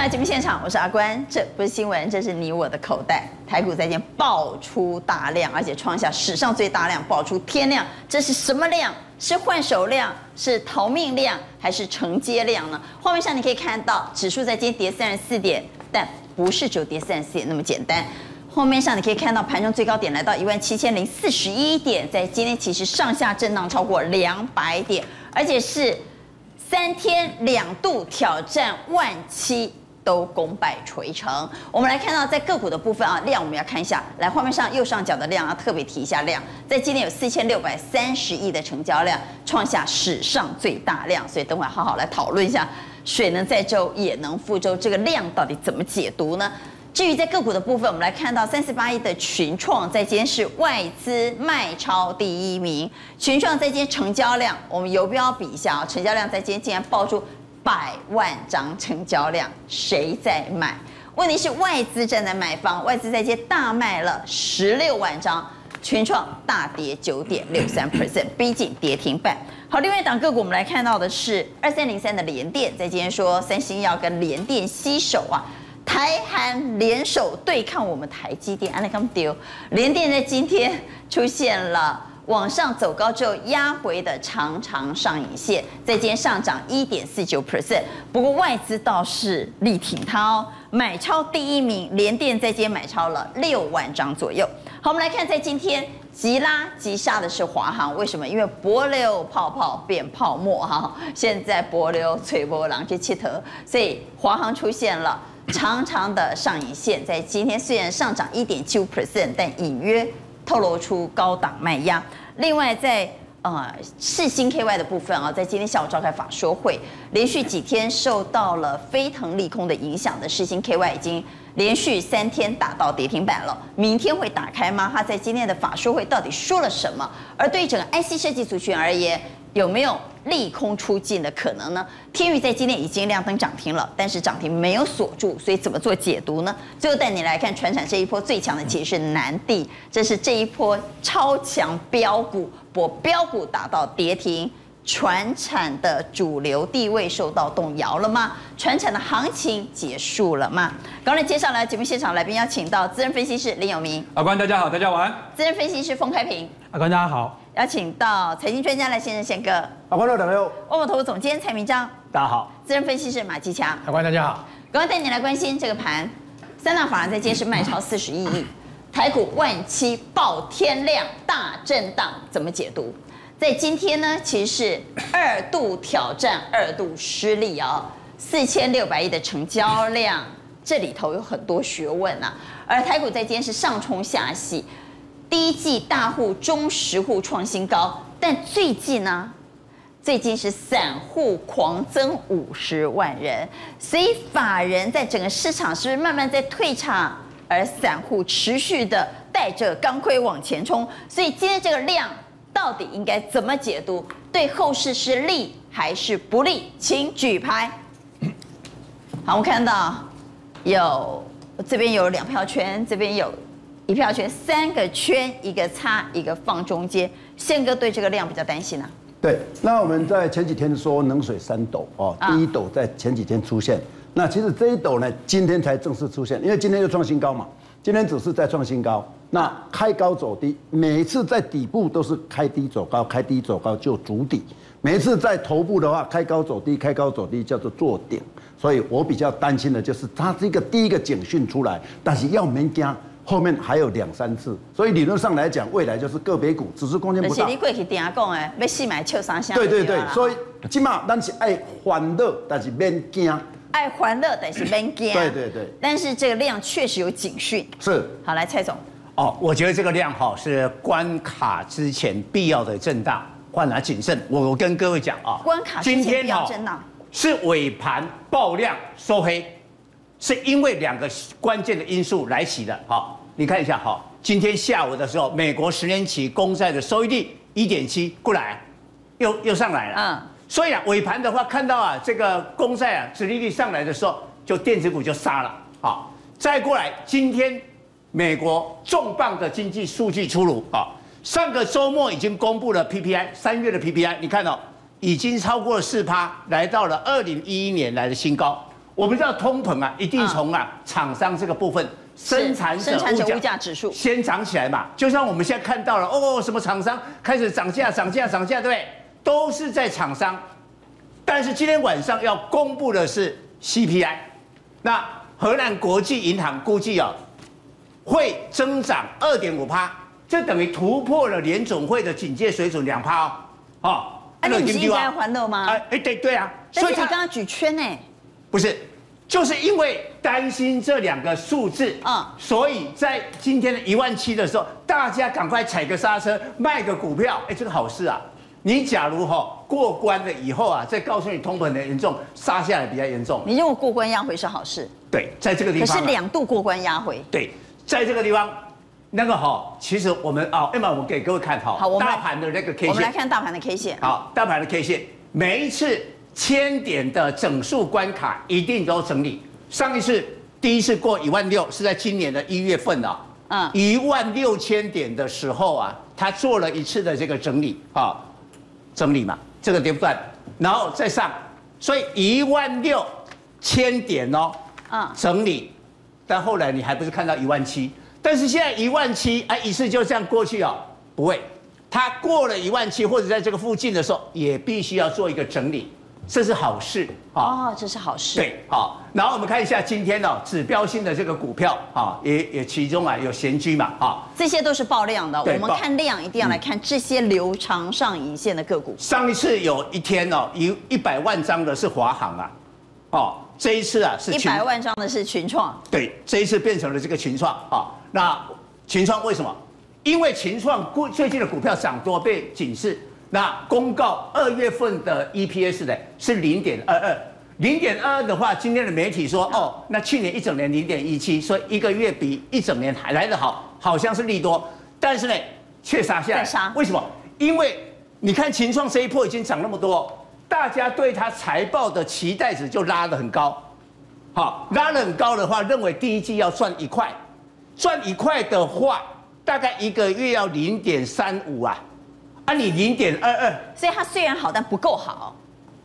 来节目现场，我是阿关，这不是新闻，这是你我的口袋。台股在今爆出大量，而且创下史上最大量，爆出天量，这是什么量？是换手量，是逃命量，还是承接量呢？画面上你可以看到，指数在今天跌三十四点，但不是只有跌三十四点那么简单。画面上你可以看到，盘中最高点来到一万七千零四十一点，在今天其实上下震荡超过两百点，而且是。三天两度挑战万七，都功败垂成。我们来看到在个股的部分啊，量我们要看一下。来，画面上右上角的量要特别提一下量，在今天有四千六百三十亿的成交量，创下史上最大量。所以等会好好来讨论一下，水能载舟也能覆舟，这个量到底怎么解读呢？至于在个股的部分，我们来看到三十八亿的群创在今天是外资卖超第一名。群创在今天成交量，我们游标比一下啊，成交量在今天竟然爆出百万张成交量，谁在买？问题是外资站在买方，外资在今天大卖了十六万张，全创大跌九点六三 percent，逼近跌停板。好，另外一档个股我们来看到的是二三零三的联电，在今天说三星要跟联电携手啊。台韩联手对抗我们台积电，安利康丢，联电在今天出现了往上走高之后压回的长长上影线，在今天上涨一点四九 percent。不过外资倒是力挺它哦，买超第一名，联电在今天买超了六万张左右。好，我们来看在今天急拉急杀的是华航，为什么？因为帛琉泡泡变泡沫哈，现在帛琉吹波浪去切头，所以华航出现了。长长的上影线在今天虽然上涨一点七五 percent，但隐约透露出高档卖压。另外在，呃世新 KY 的部分啊，在今天下午召开法说会，连续几天受到了飞腾利空的影响的世新 KY 已经连续三天打到跌停板了。明天会打开吗？他在今天的法说会到底说了什么？而对整个 IC 设计族群而言，有没有利空出尽的可能呢？天宇在今天已经亮灯涨停了，但是涨停没有锁住，所以怎么做解读呢？最后带你来看船产这一波最强的其实是南地，这是这一波超强标股，把标股打到跌停，船产的主流地位受到动摇了吗？船产的行情结束了吗？刚才接下来节目现场来宾邀请到资深分析师林有明，阿关大家好，大家晚安。资深分析师封开平，阿关大家好。邀请到财经专家赖先生宪哥，阿观众朋友。万宝投资总监蔡明章，大家好。资深分析师马继强，阿关大家好。刚刚带你来关心这个盘，三大法人在今天是卖超四十一亿，台股万七爆天量大震荡，怎么解读？在今天呢，其实是二度挑战，二度失利啊、哦，四千六百亿的成交量，这里头有很多学问啊。而台股在今天是上冲下洗。第一季大户、中实户创新高，但最近呢，最近是散户狂增五十万人，所以法人在整个市场是不是慢慢在退场，而散户持续的带着钢盔往前冲？所以今天这个量到底应该怎么解读？对后市是利还是不利？请举牌。好，我看到有这边有两票圈，这边有。一票圈，三个圈，一个叉，一个放中间。宪哥对这个量比较担心啊。对，那我们在前几天说冷水三斗哦，第一斗在前几天出现，那其实这一斗呢，今天才正式出现，因为今天又创新高嘛，今天只是在创新高，那开高走低，每一次在底部都是开低走高，开低走高就筑底，每一次在头部的话，开高走低，开高走低叫做做顶，所以我比较担心的就是它这个第一个警讯出来，但是要没加。后面还有两三次，所以理论上来讲，未来就是个别股，只是空间不大。是你过去定下讲的，要细买笑三香。对对对，所以起码咱是爱欢乐，但是免惊。爱欢乐，但是免惊。对对对。但是这个量确实有警讯。是。好，来蔡总。哦，我觉得这个量哈是关卡之前必要的震荡，换来谨慎。我我跟各位讲啊，关卡之前必要震荡，是尾盘爆量收黑，是因为两个关键的因素来袭的。好。你看一下哈，今天下午的时候，美国十年期公债的收益率一点七过来，又又上来了。嗯，所以啊，尾盘的话看到啊，这个公债啊，殖利率上来的时候，就电子股就杀了。好，再过来，今天美国重磅的经济数据出炉啊，上个周末已经公布了 PPI，三月的 PPI，你看到已经超过了四趴，来到了二零一一年来的新高。我们知道通膨啊，一定从啊厂商这个部分，生产者物价指数先涨起来嘛。就像我们现在看到了，哦，什么厂商开始涨价、涨价、涨价，对不对？都是在厂商。但是今天晚上要公布的是 CPI，那荷兰国际银行估计啊，会增长二点五趴，这等于突破了联总会的警戒水准两趴哦。哦，啊，你不是应该要欢乐吗？哎哎，对对啊。但是他刚刚举圈呢？不是，就是因为担心这两个数字啊，所以在今天的一万七的时候，大家赶快踩个刹车，卖个股票。哎，这个好事啊！你假如哈过关了以后啊，再告诉你通膨的严重，杀下来比较严重。你认为过关压回是好事？对，在这个地方。可是两度过关压回。对，在这个地方，那个哈，其实我们啊，要么我们给各位看哈，好，大盘的那个 K 线。我们来看大盘的 K 线。好，大盘的 K 线，每一次千点的整数关卡一定都整理。上一次第一次过一万六是在今年的一月份啊，嗯，一万六千点的时候啊，他做了一次的这个整理啊。整理嘛，这个跌不断，然后再上，所以一万六千点哦，嗯，整理，但后来你还不是看到一万七，但是现在一万七，哎，一次就这样过去哦，不会，它过了一万七或者在这个附近的时候，也必须要做一个整理。这是好事哦，这是好事。对，好，然后我们看一下今天呢指标性的这个股票啊，也也其中啊有闲居嘛，啊，这些都是爆量的。我们看量一定要来看这些留长上影线的个股。上一次有一天哦，一一百万张的是华航啊，哦，这一次啊是一百万张的是群创。对，这一次变成了这个群创啊。那群创为什么？因为群创最近的股票涨多被警示。那公告二月份的 EPS 呢是零点二二，零点二二的话，今天的媒体说哦，那去年一整年零点一七，所以一个月比一整年还来得好，好像是利多，但是呢却杀下来。杀？为什么？因为你看秦创这一波已经涨那么多，大家对它财报的期待值就拉得很高，好，拉得很高的话，认为第一季要赚一块，赚一块的话，大概一个月要零点三五啊。那、啊、你零点二二，所以它虽然好，但不够好。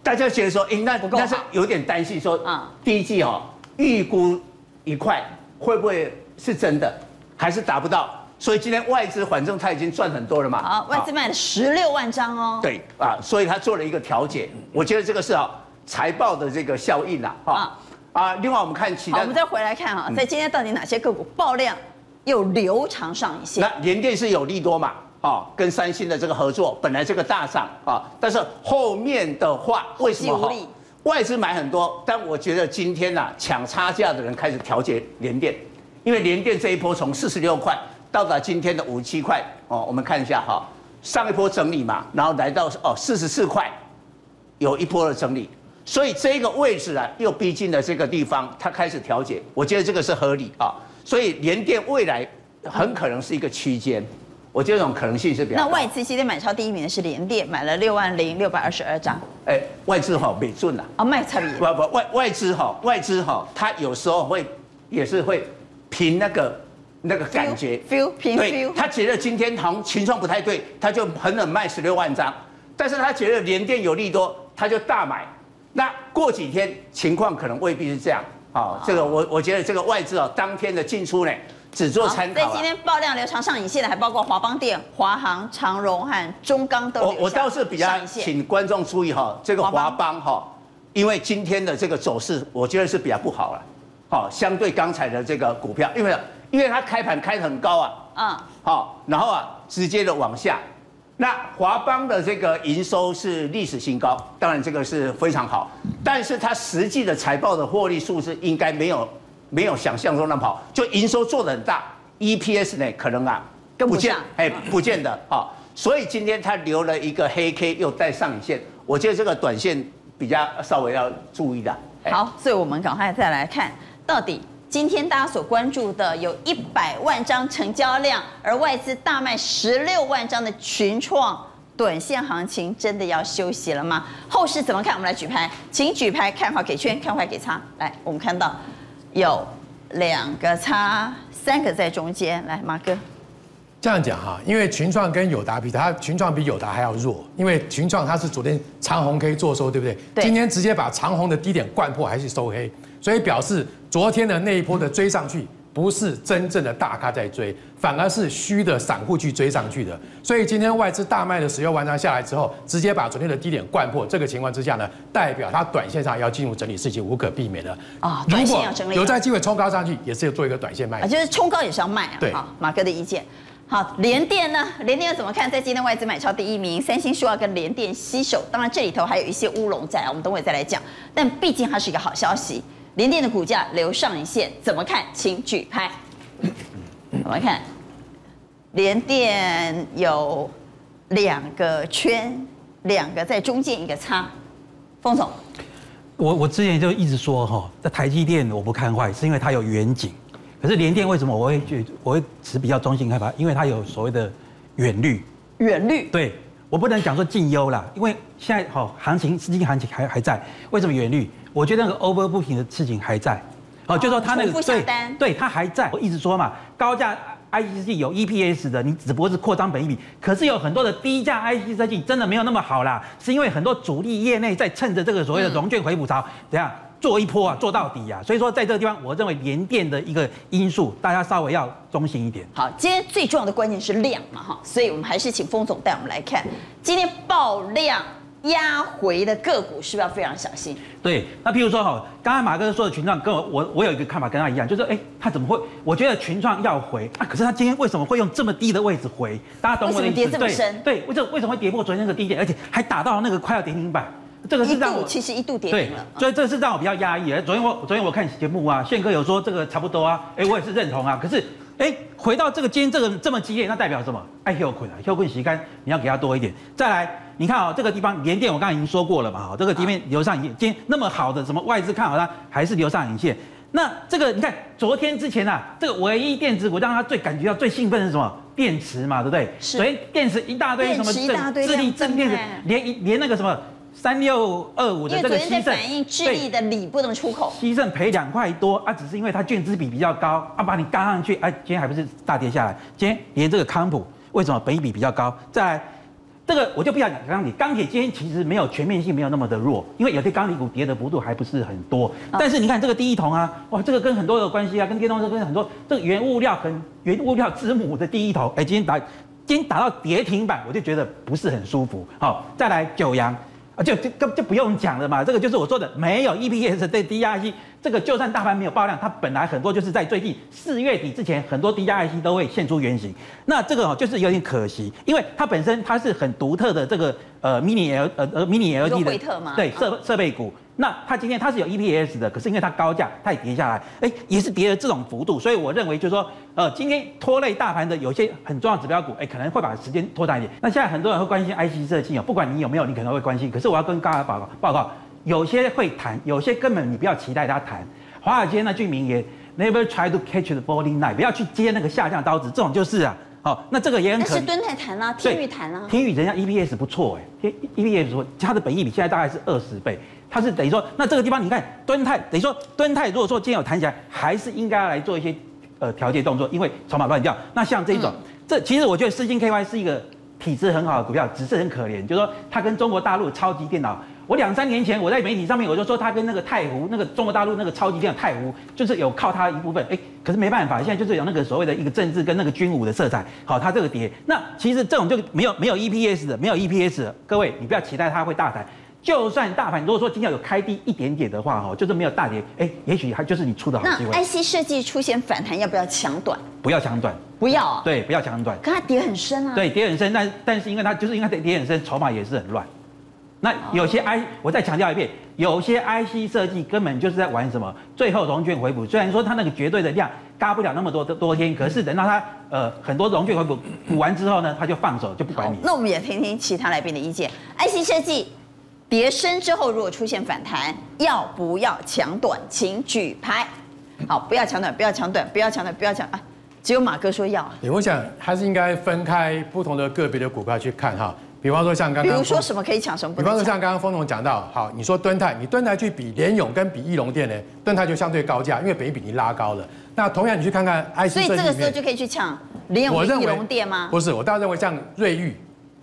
大家觉得说，哎、欸，那不够，但是有点担心说，啊，第一季哦，预估一块会不会是真的，还是达不到？所以今天外资反正他已经赚很多了嘛。啊，外资卖了十六万张哦。对啊，所以他做了一个调节。我觉得这个是啊，财报的这个效应啦。哈啊，另外我们看其他，我们再回来看哈，在今天到底哪些个股爆量又流长上一线？那联电是有利多嘛？啊，跟三星的这个合作，本来这个大涨啊，但是后面的话为什么外资买很多？但我觉得今天呐、啊，抢差价的人开始调节联电，因为联电这一波从四十六块到达今天的五十七块哦，我们看一下哈，上一波整理嘛，然后来到哦四十四块，有一波的整理，所以这个位置啊又逼近了这个地方，它开始调节，我觉得这个是合理啊，所以联电未来很可能是一个区间。我觉得这种可能性是比较。那外资今天买超第一名的是联电，买了六万零六百二十二张。哎，外资哈没准呐。啊，卖差别。不不，外外资哈，外资哈，它有时候会也是会凭那个那个感觉。feel feel 对，他觉得今天好像情况不太对，他就狠狠卖十六万张。但是他觉得联电有利多，他就大买。那过几天情况可能未必是这样。啊，这个我我觉得这个外资啊，当天的进出呢。只做参考。在今天爆量流长上影线的，还包括华邦电、华航、长荣和中钢都。我我倒是比较请观众注意哈，这个华邦哈，因为今天的这个走势，我觉得是比较不好了。好，相对刚才的这个股票，因为因为它开盘开得很高啊，嗯，好，然后啊直接的往下。那华邦的这个营收是历史新高，当然这个是非常好，但是它实际的财报的获利数字应该没有。没有想象中那么好，就营收做的很大，EPS 呢可能啊跟不见，哎不见得啊，所以今天它留了一个黑 K 又带上影线，我觉得这个短线比较稍微要注意的。好，所以我们赶快再来看，到底今天大家所关注的有一百万张成交量，而外资大卖十六万张的群创，短线行情真的要休息了吗？后市怎么看？我们来举牌，请举牌，看好给圈，看坏给叉。来，我们看到。有两个叉，三个在中间。来，马哥，这样讲哈，因为群创跟友达比，它群创比友达还要弱，因为群创它是昨天长红 K 做收，对不对？对。今天直接把长红的低点灌破，还是收黑，所以表示昨天的那一波的追上去，不是真正的大咖在追，反而是虚的散户去追上去的。所以今天外资大卖的石油完成下来之后，直接把昨天的低点灌破。这个情况之下呢，代表它短线上要进入整理，事情无可避免的啊。如果有在机会冲高上去，也是要做一个短线卖。啊，就是冲高也是要卖啊。对，好，马哥的意见。好，联电呢？联电怎么看？在今天外资买超第一名，三星说要跟联电携手。当然这里头还有一些乌龙在，我们等会再来讲。但毕竟它是一个好消息。联电的股价留上一线，怎么看？请举牌。我们看，联电有两个圈，两个在中间，一个叉。丰总，我我之前就一直说哈，在台积电我不看坏，是因为它有远景。可是联电为什么我会去我会持比较中性看法？因为它有所谓的远虑。远虑。对，我不能讲说近忧啦，因为现在好行情资金行情还还在。为什么远虑？我觉得那个 overbooking 的事情还在，哦，就说他那个对对，他还在。我一直说嘛，高价 IC 设计有 EPS 的，你只不过是扩张本益比。可是有很多的低价 IC 设计真的没有那么好啦，是因为很多主力业内在趁着这个所谓的融券回补潮，怎样做一波啊，做到底啊。所以说在这个地方，我认为联电的一个因素，大家稍微要中性一点。好，今天最重要的关键是量嘛，哈，所以我们还是请丰总带我们来看今天爆量。压回的个股是不是要非常小心？对，那譬如说哈，刚才马哥说的群创，跟我我我有一个看法跟他一样，就是哎，他怎么会？我觉得群创要回啊，可是他今天为什么会用这么低的位置回？大家懂我的意思？为什么跌这么深？对，为这为什么会跌破昨天那个低点，而且还打到那个快要跌停板？这个是让我其实一度跌停了，所以这是让我比较压抑。昨天我昨天我看节目啊，宪哥有说这个差不多啊，哎，我也是认同啊。可是哎，回到这个今天这个这么激烈，那代表什么？哎，休困啊，休困洗干你要给他多一点，再来。你看啊，这个地方连电我刚才已经说过了嘛，哈，这个地面留上影线，今天那么好的什么外资看好它，还是留上影线。那这个你看昨天之前啊，这个唯一电子股让他最感觉到最兴奋的是什么？电池嘛，对不对？是。所以电池一大堆什么智力正电子，连连那个什么三六二五的这个西盛，反映智力的锂不能出口。西盛赔两块多啊，只是因为它券资比比较高啊，把你嘎上去，哎，今天还不是大跌下来？今天连这个康普为什么本益比比较高？再来。这个我就不想讲钢铁，钢铁今天其实没有全面性，没有那么的弱，因为有些钢铁股跌的幅度还不是很多。但是你看这个第一铜啊，哇，这个跟很多的关系啊，跟电动车跟很多这个原物料很原物料之母的第一铜，哎，今天打今天打到跌停板，我就觉得不是很舒服。好，再来九阳。啊，就就就不用讲了嘛，这个就是我说的，没有 EPS 对低压 IC，这个就算大盘没有爆量，它本来很多就是在最近四月底之前，很多低压 IC 都会现出原形。那这个哦，就是有点可惜，因为它本身它是很独特的这个呃 mini L 呃呃 mini LED 的对设设备股。那它今天它是有 EPS 的，可是因为它高价，它也跌下来，哎，也是跌了这种幅度，所以我认为就是说，呃，今天拖累大盘的有些很重要指标股，哎，可能会把时间拖长一点。那现在很多人会关心 IC 设计哦，不管你有没有，你可能会关心。可是我要跟大家报告报告，有些会谈，有些根本你不要期待它谈。华尔街那句名言，Never try to catch the falling knife，不要去接那个下降刀子，这种就是啊。好，那这个也很可。但是敦泰谈啦，天宇谈啦。天宇人家 EPS 不错哎，天 EPS 说它的本益比现在大概是二十倍。它是等于说，那这个地方你看，敦泰等于说，敦泰如果说今天有弹起来，还是应该要来做一些呃调节动作，因为筹码乱掉。那像这一种，嗯、这其实我觉得世芯 KY 是一个体质很好的股票，只是很可怜，就是说它跟中国大陆超级电脑，我两三年前我在媒体上面我就说它跟那个太湖那个中国大陆那个超级电脑太湖，就是有靠它一部分，哎，可是没办法，现在就是有那个所谓的一个政治跟那个军武的色彩，好，它这个跌，那其实这种就没有没有 EPS 的，没有 EPS 的，各位你不要期待它会大弹。就算大盘如果说今天有开低一点点的话，哈，就是没有大跌，哎，也许还就是你出的好机会。那 IC 设计出现反弹，要不要抢短？不要抢短，不要啊。对，不要抢短。可它跌很深啊。对，跌很深，但但是因为它就是因为它跌很深，筹码也是很乱。那有些 I，我再强调一遍，有些 IC 设计根本就是在玩什么？最后融券回补，虽然说它那个绝对的量嘎不了那么多多天，可是等到它呃很多融券回补补完之后呢，它就放手就不管你。那我们也听听其他来宾的意见，IC 设计。跌深之后，如果出现反弹，要不要抢短？请举牌。好，不要抢短，不要抢短，不要抢短，不要抢啊！只有马哥说要。对，我想还是应该分开不同的个别的股票去看哈。比方说像刚刚，比如说什么可以抢，什么不能？比方说像刚刚丰总讲到，好，你说敦泰，你敦泰去比联咏跟比义隆店呢，敦泰就相对高价，因为本益比你拉高了。那同样你去看看 IC 所以这个时候就可以去抢联咏、义隆店吗？不是，我倒认为像瑞昱。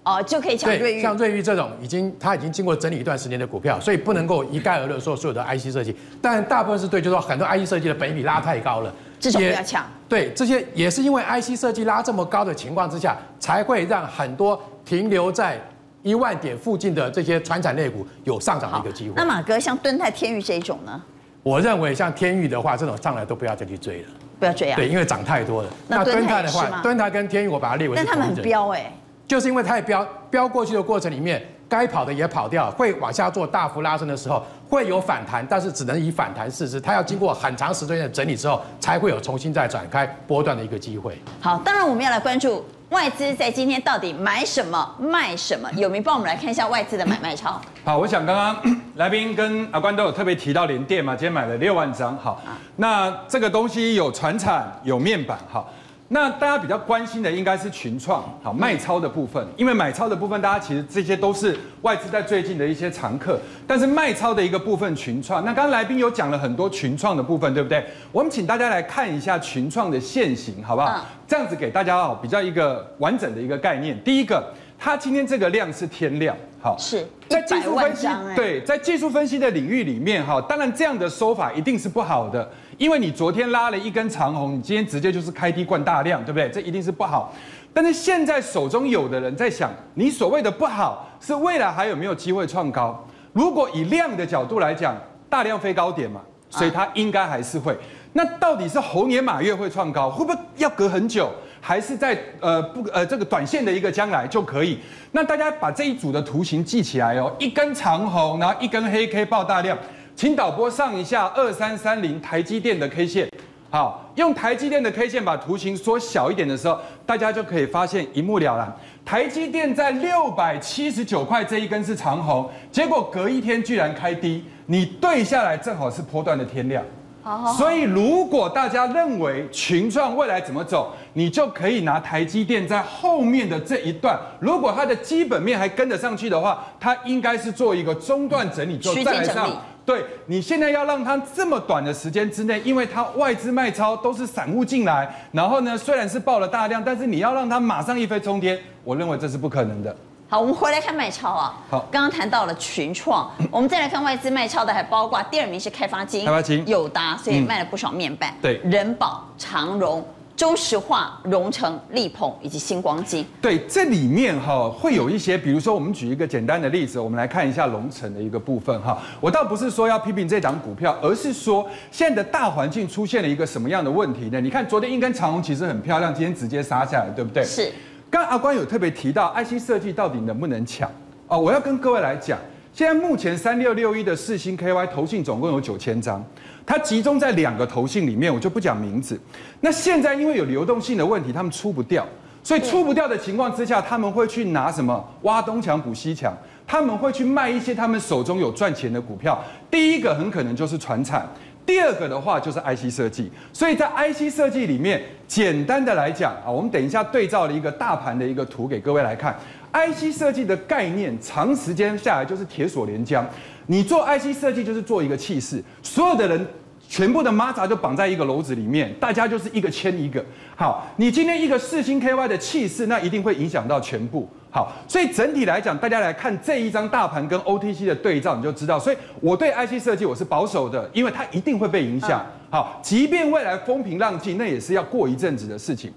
哦，就可以抢瑞对，昱。像瑞昱这种已经它已经经过整理一段时间的股票，所以不能够一概而论说所有的 IC 设计，但大部分是对，就是说很多 IC 设计的本益比拉太高了，这种不要抢。对，这些也是因为 IC 设计拉这么高的情况之下，才会让很多停留在一万点附近的这些传产类股有上涨的一个机会。那马哥像敦泰、天钰这一种呢？我认为像天钰的话，这种上来都不要再去追了，不要追啊。对，因为涨太多了。那敦泰的话，敦泰跟天钰我把它列为，但他们很彪哎。就是因为太飙飙过去的过程里面，该跑的也跑掉，会往下做大幅拉升的时候，会有反弹，但是只能以反弹试试，它要经过很长时间的整理之后，才会有重新再展开波段的一个机会。好，当然我们要来关注外资在今天到底买什么卖什么，有没有帮我们来看一下外资的买卖超？好，我想刚刚来宾跟阿关都有特别提到联电嘛，今天买了六万张，好，那这个东西有传产，有面板，好。那大家比较关心的应该是群创，好卖超的部分，因为买超的部分，大家其实这些都是外资在最近的一些常客，但是卖超的一个部分群创，那刚刚来宾有讲了很多群创的部分，对不对？我们请大家来看一下群创的现形，好不好？这样子给大家哦比较一个完整的一个概念。第一个，它今天这个量是天量，好，是在技术分析，对，在技术分析的领域里面，哈，当然这样的说法一定是不好的。因为你昨天拉了一根长红，你今天直接就是开低灌大量，对不对？这一定是不好。但是现在手中有的人在想，你所谓的不好是未来还有没有机会创高？如果以量的角度来讲，大量飞高点嘛，所以它应该还是会。那到底是猴年马月会创高，会不会要隔很久？还是在呃不呃这个短线的一个将来就可以？那大家把这一组的图形记起来哦，一根长红，然后一根黑 K 爆大量。请导播上一下二三三零台积电的 K 线，好，用台积电的 K 线把图形缩小一点的时候，大家就可以发现一目了然。台积电在六百七十九块这一根是长红，结果隔一天居然开低，你对下来正好是波段的天量。所以如果大家认为群创未来怎么走，你就可以拿台积电在后面的这一段，如果它的基本面还跟得上去的话，它应该是做一个中段整理，就再来上。对，你现在要让它这么短的时间之内，因为它外资卖超都是散户进来，然后呢，虽然是爆了大量，但是你要让它马上一飞冲天，我认为这是不可能的。好，我们回来看卖超啊。好，刚刚谈到了群创，我们再来看外资卖超的，还包括第二名是开发金、开发金、友达，所以卖了不少面板。对，人保、长荣。中石化、荣成、力鹏以及星光金，对，这里面哈会有一些，比如说我们举一个简单的例子，我们来看一下荣成的一个部分哈。我倒不是说要批评这档股票，而是说现在的大环境出现了一个什么样的问题呢？你看昨天一根长虹其实很漂亮，今天直接杀下来，对不对？是。刚阿关有特别提到 IC 设计到底能不能抢哦？我要跟各位来讲，现在目前三六六一的四星 KY 投信总共有九千张。它集中在两个投信里面，我就不讲名字。那现在因为有流动性的问题，他们出不掉，所以出不掉的情况之下，他们会去拿什么挖东墙补西墙，他们会去卖一些他们手中有赚钱的股票。第一个很可能就是传产，第二个的话就是 IC 设计。所以在 IC 设计里面，简单的来讲啊，我们等一下对照了一个大盘的一个图给各位来看，IC 设计的概念，长时间下来就是铁锁连浆。你做 IC 设计就是做一个气势，所有的人全部的蚂蚱就绑在一个篓子里面，大家就是一个牵一个。好，你今天一个四星 KY 的气势，那一定会影响到全部。好，所以整体来讲，大家来看这一张大盘跟 OTC 的对照，你就知道。所以我对 IC 设计我是保守的，因为它一定会被影响。好，即便未来风平浪静，那也是要过一阵子的事情。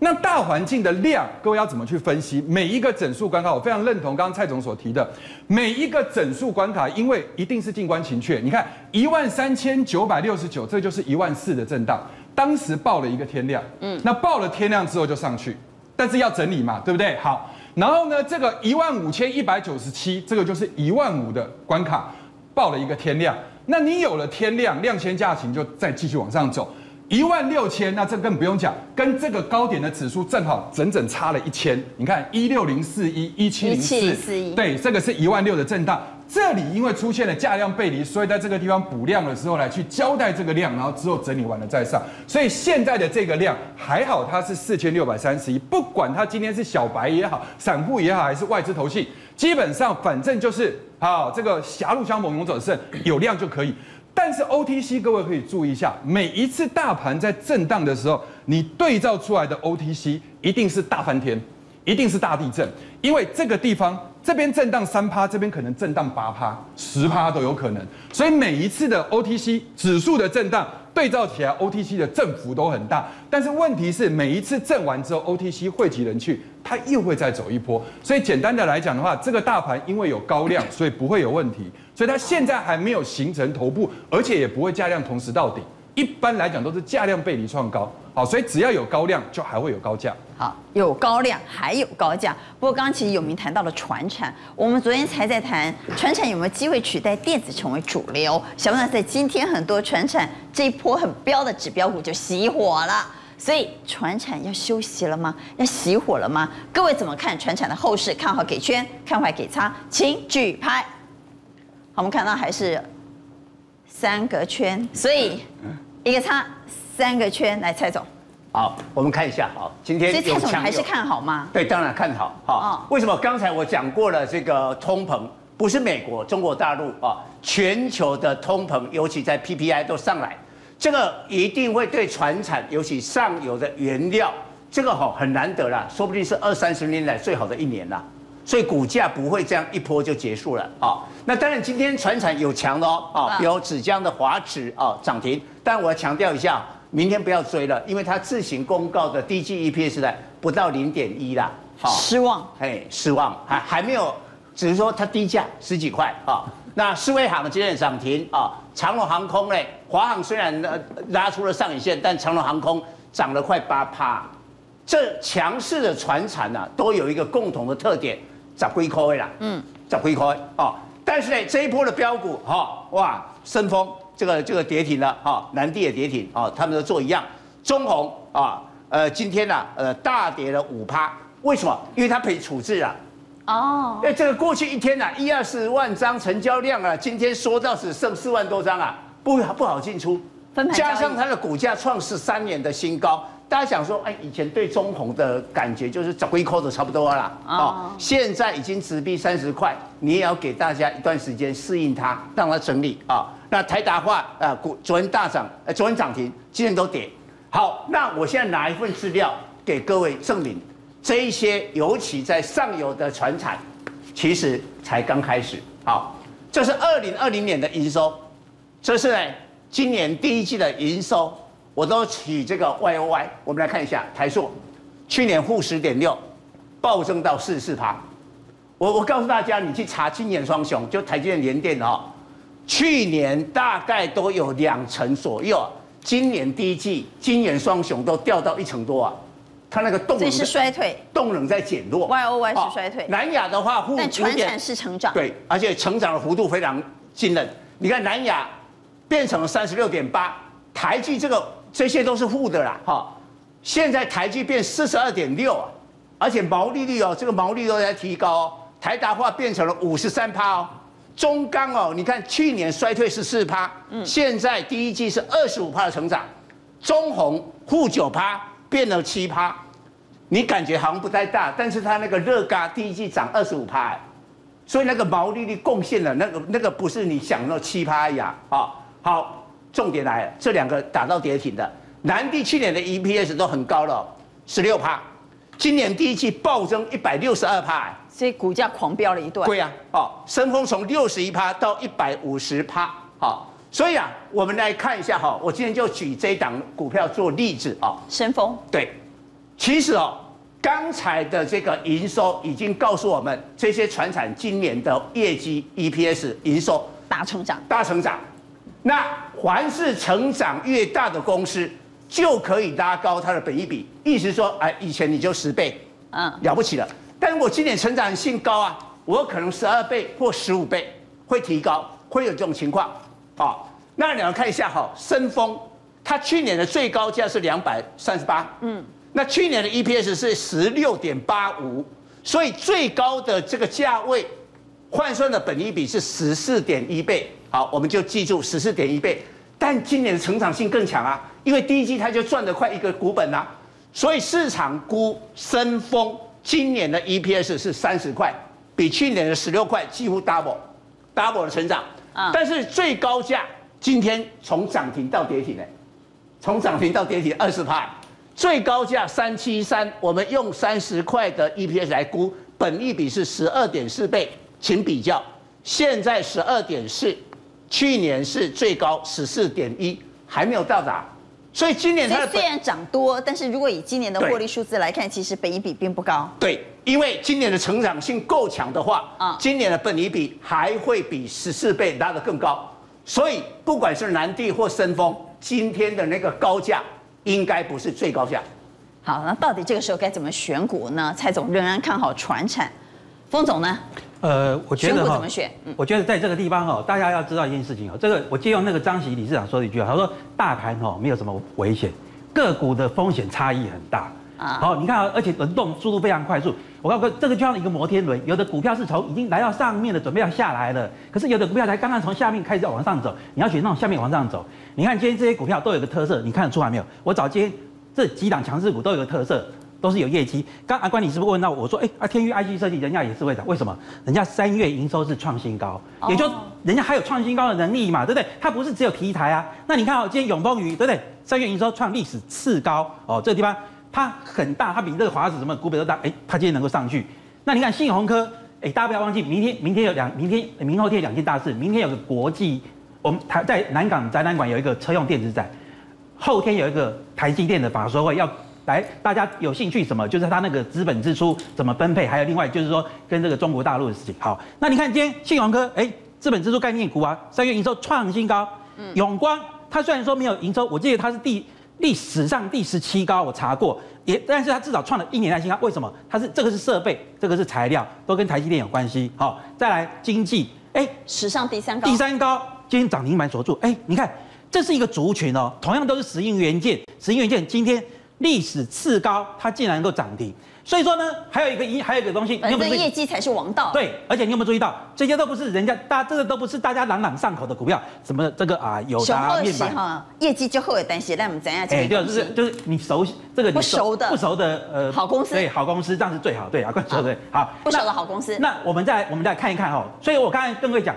那大环境的量，各位要怎么去分析？每一个整数关卡，我非常认同刚刚蔡总所提的，每一个整数关卡，因为一定是静观情阙。你看一万三千九百六十九，这就是一万四的震荡，当时爆了一个天量，嗯，那爆了天量之后就上去，但是要整理嘛，对不对？好，然后呢，这个一万五千一百九十七，这个就是一万五的关卡，爆了一个天量，那你有了天量，量先价行就再继续往上走。一万六千，那这更不用讲，跟这个高点的指数正好整整差了一千。你看一六零四一一七零四，对，这个是一万六的震荡。这里因为出现了价量背离，所以在这个地方补量的时候来去交代这个量，然后之后整理完了再上。所以现在的这个量还好，它是四千六百三十一。不管它今天是小白也好，散户也好，还是外资投信，基本上反正就是好，这个狭路相逢勇者胜，有量就可以。但是 OTC 各位可以注意一下，每一次大盘在震荡的时候，你对照出来的 OTC 一定是大翻天，一定是大地震，因为这个地方这边震荡三趴，这边可能震荡八趴、十趴都有可能，所以每一次的 OTC 指数的震荡对照起来，OTC 的振幅都很大。但是问题是，每一次震完之后，OTC 汇集人去，它又会再走一波。所以简单的来讲的话，这个大盘因为有高量，所以不会有问题。所以它现在还没有形成头部，而且也不会价量同时到顶。一般来讲都是价量背离创高，好，所以只要有高量，就还会有高价。好，有高量还有高价。不过刚刚其实有名谈到了传产，我们昨天才在谈传产有没有机会取代电子成为主流。小问在今天很多传产这一波很飙的指标股就熄火了，所以传产要休息了吗？要熄火了吗？各位怎么看传产的后市？看好给圈，看坏给叉，请举牌。好，我们看到还是三个圈，所以。一个叉，三个圈，来蔡总。好，我们看一下。好，今天有所以蔡总还是看好吗？对，当然看好。好，哦、为什么？刚才我讲过了，这个通膨不是美国、中国大陆啊，全球的通膨，尤其在 PPI 都上来，这个一定会对传产，尤其上游的原料，这个哈很难得啦，说不定是二三十年来最好的一年啦。所以股价不会这样一波就结束了啊。那当然，今天船产有强的哦啊，比如纸浆的华纸啊涨停。但我要强调一下，明天不要追了，因为它自行公告的第一季 EPS 呢不到零点一啦，好失望，哎，失望，还还没有，只是说它低价十几块啊。那世卫航今天涨停啊，长荣航空呢，华航虽然呃拉出了上影线，但长隆航空涨了快八趴。这强势的船产呐，都有一个共同的特点，涨龟壳啦，嗯，十几块哦。但是呢，这一波的标股哈，哇，深丰。这个这个跌停了哈，南地也跌停啊，他们都做一样。中红啊，呃，今天呢，呃，大跌了五趴，为什么？因为它可以处置啊。哦。哎，这个过去一天呐，一二十万张成交量啊，今天缩到只剩四万多张啊，不不好进出。加上它的股价创十三年的新高。大家想说，哎，以前对中红的感觉就是找龟壳的差不多了哦，现在已经直逼三十块，你也要给大家一段时间适应它，让它整理啊。那台达化啊，股昨天大涨，呃，昨天涨停，今天都跌。好，那我现在拿一份资料给各位证明，这一些尤其在上游的船产，其实才刚开始。好，这是二零二零年的营收，这是呢今年第一季的营收。我都取这个 Y O Y，我们来看一下台塑，去年负十点六，暴增到四十四趴。我我告诉大家，你去查今年双雄，就台积电、联电哦，去年大概都有两成左右，今年第一季今年双雄都掉到一成多啊。它那个动能是衰退，动能在减弱，Y O Y 是衰退。南亚的话负，但传产是成长，对，而且成长的幅度非常惊人。你看南亚变成了三十六点八，台积这个。这些都是负的啦，哈！现在台积变四十二点六啊，而且毛利率哦，这个毛利率都在提高哦。台达化变成了五十三趴哦，中钢哦，你看去年衰退是四趴，嗯，现在第一季是二十五趴的成长。中红负九趴变了七趴，你感觉好像不太大，但是它那个热轧第一季涨二十五趴，所以那个毛利率贡献了那个那个不是你想的七趴呀，啊，好。重点来了，这两个打到跌停的，南地去年的 EPS 都很高了，十六趴，今年第一季暴增一百六十二趴，所以股价狂飙了一段。对呀，哦，深丰从六十一趴到一百五十趴，好，所以啊，我们来看一下哈，我今天就举这一档股票做例子啊，深丰。对，其实哦，刚才的这个营收已经告诉我们，这些船产今年的业绩 EPS 营收大成长，大成长。那凡是成长越大的公司，就可以拉高它的本益比。意思说，哎，以前你就十倍，嗯，了不起了。但是我今年成长性高啊，我可能十二倍或十五倍会提高，会有这种情况啊。那你要看一下哈，深丰，它去年的最高价是两百三十八，嗯，那去年的 EPS 是十六点八五，所以最高的这个价位换算的本益比是十四点一倍。好，我们就记住十四点一倍，但今年的成长性更强啊，因为第一季它就赚了快一个股本啊，所以市场估深丰今年的 EPS 是三十块，比去年的十六块几乎 double double 的成长，啊，但是最高价今天从涨停到跌停呢，从涨停到跌停二十趴，最高价三七三，我们用三十块的 EPS 来估，本益比是十二点四倍，请比较，现在十二点四，去年是最高十四点一，还没有到达。所以今年它虽然涨多，但是如果以今年的获利数字来看，其实本益比并不高。对，因为今年的成长性够强的话，啊，今年的本益比还会比十四倍拉得更高。所以不管是南地或深丰，今天的那个高价应该不是最高价。好，那到底这个时候该怎么选股呢？蔡总仍然看好船产，丰总呢？呃，我觉得怎么选？嗯，我觉得在这个地方哦，大家要知道一件事情哦，这个我借用那个张喜理事长说的一句话，他说大盘哦没有什么危险，个股的风险差异很大啊。好，你看啊，而且轮动速度非常快速。我告诉这个就像一个摩天轮，有的股票是从已经来到上面的，准备要下来了，可是有的股票才刚刚从下面开始要往上走，你要选那种下面往上走。你看今天这些股票都有个特色，你看得出来没有？我找今天这几档强势股都有个特色。都是有业绩。刚阿关，你是不是问到我说，哎，啊，天域 IC 设计人家也是会涨，为什么？人家三月营收是创新高，也就人家还有创新高的能力嘛，对不对？它不是只有题材啊。那你看哦，今天永丰鱼，对不对？三月营收创历史次高哦，这个地方它很大，它比这个华子什么股本都大，哎，它今天能够上去。那你看信鸿科，哎，大家不要忘记，明天明天有两，明天明后天两件大事，明天有个国际，我们台在南港展览馆有一个车用电子展，后天有一个台积电的法说会要。来，大家有兴趣什么？就是他那个资本支出怎么分配，还有另外就是说跟这个中国大陆的事情。好，那你看今天信荣科，哎，资本支出概念股啊，三月营收创新高。嗯，永光，它虽然说没有营收，我记得它是第历史上第十七高，我查过，也，但是它至少创了一年的新高。为什么？它是这个是设备，这个是材料，都跟台积电有关系。好，再来经济，哎，史上第三高，第三高，今天涨停板锁住。哎，你看这是一个族群哦，同样都是石英元件，石英元件今天。历史次高，它竟然能够涨停，所以说呢，还有一个一，还有一个东西，反正业绩才是王道。对，而且你有没有注意到，这些都不是人家大，这个都不是大家朗朗上口的股票，什么这个啊，有的啊，面板哈，业绩就会有担心，那我们怎样？哎，就是就是你熟悉这个你不熟的不熟的呃好公司，对，好公司这样是最好，对啊，说对，好不熟的好公司。那我们再我们再看一看哈，所以我刚才跟各位讲。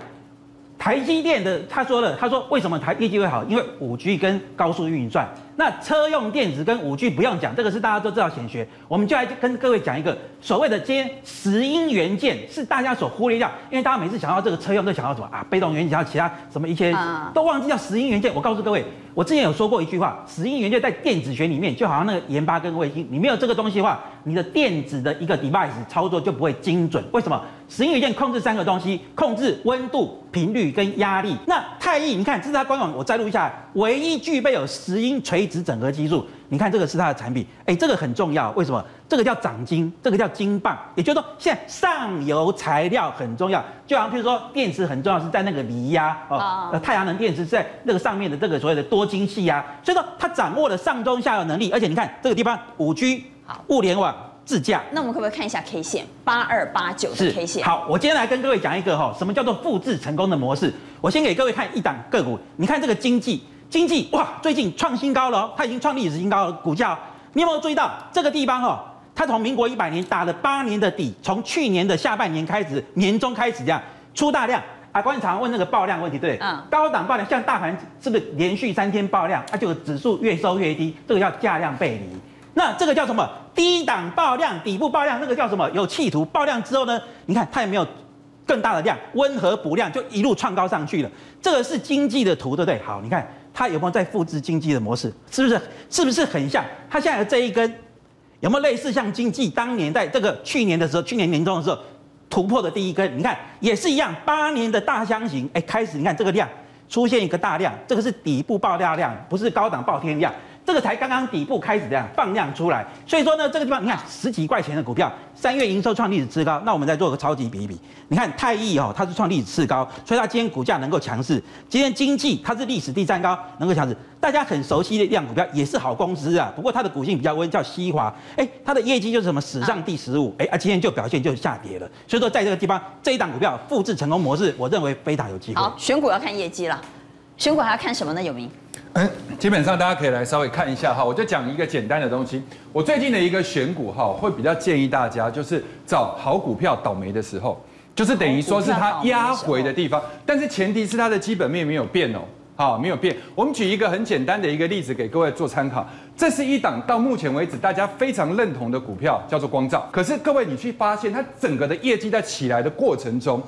台积电的他说了，他说为什么台业绩会好？因为五 G 跟高速运算。那车用电子跟五 G 不用讲，这个是大家都知道显学。我们就来跟各位讲一个所谓的今天石英元件是大家所忽略掉，因为大家每次想到这个车用都想到什么啊？被动元件，想到其他什么一些都忘记叫石英元件。我告诉各位，我之前有说过一句话，石英元件在电子学里面就好像那个盐巴跟卫星，你没有这个东西的话，你的电子的一个 device 操作就不会精准。为什么？石英元件控制三个东西：控制温度、频率跟压力。那太毅，你看这是它官网，我摘录一下，唯一具备有石英垂直整合技术。你看这个是它的产品，哎，这个很重要。为什么？这个叫掌晶，这个叫晶棒。也就是说，现在上游材料很重要。就好像譬如说，电池很重要，是在那个锂呀哦，呃，太阳能电池在那个上面的这个所谓的多晶矽啊。所以说，它掌握了上中下游能力。而且你看这个地方，五 G，物联网。自驾，那我们可不可以看一下 K 线八二八九的 K 线？好，我今天来跟各位讲一个哈，什么叫做复制成功的模式？我先给各位看一档个股，你看这个经济，经济哇，最近创新高了哦，它已经创历史新高了，股价，你有没有注意到这个地方哈？它从民国一百年打了八年的底，从去年的下半年开始，年中开始这样出大量啊。观察问那个爆量问题，对，嗯，高档爆量，像大盘是不是连续三天爆量？它就指数越收越低，这个叫价量背离。那这个叫什么？低档爆量，底部爆量，那个叫什么？有企图爆量之后呢？你看它有没有更大的量？温和补量就一路创高上去了。这个是经济的图，对不对？好，你看它有没有在复制经济的模式？是不是？是不是很像？它现在的这一根有没有类似像经济当年在这个去年的时候，去年年中的时候突破的第一根？你看也是一样，八年的大箱型，哎，开始你看这个量出现一个大量，这个是底部爆大量，不是高档爆天量。这个才刚刚底部开始这样放量出来，所以说呢，这个地方你看十几块钱的股票，三月营收创历史次高，那我们再做个超级比一比，你看太毅哦，它是创历史次高，所以它今天股价能够强势。今天经济它是历史第三高，能够强势，大家很熟悉的量股票也是好公司啊，不过它的股性比较温，叫西华，哎，它的业绩就是什么史上第十五，哎，啊，今天就表现就下跌了，所以说在这个地方这一档股票复制成功模式，我认为非常有机会。好，选股要看业绩了，选股还要看什么呢？有名。嗯，基本上大家可以来稍微看一下哈，我就讲一个简单的东西。我最近的一个选股哈，会比较建议大家就是找好股票倒霉的时候，就是等于说是它压回的地方，但是前提是它的基本面没有变哦。好，没有变。我们举一个很简单的一个例子给各位做参考。这是一档到目前为止大家非常认同的股票，叫做光照。可是各位，你去发现它整个的业绩在起来的过程中，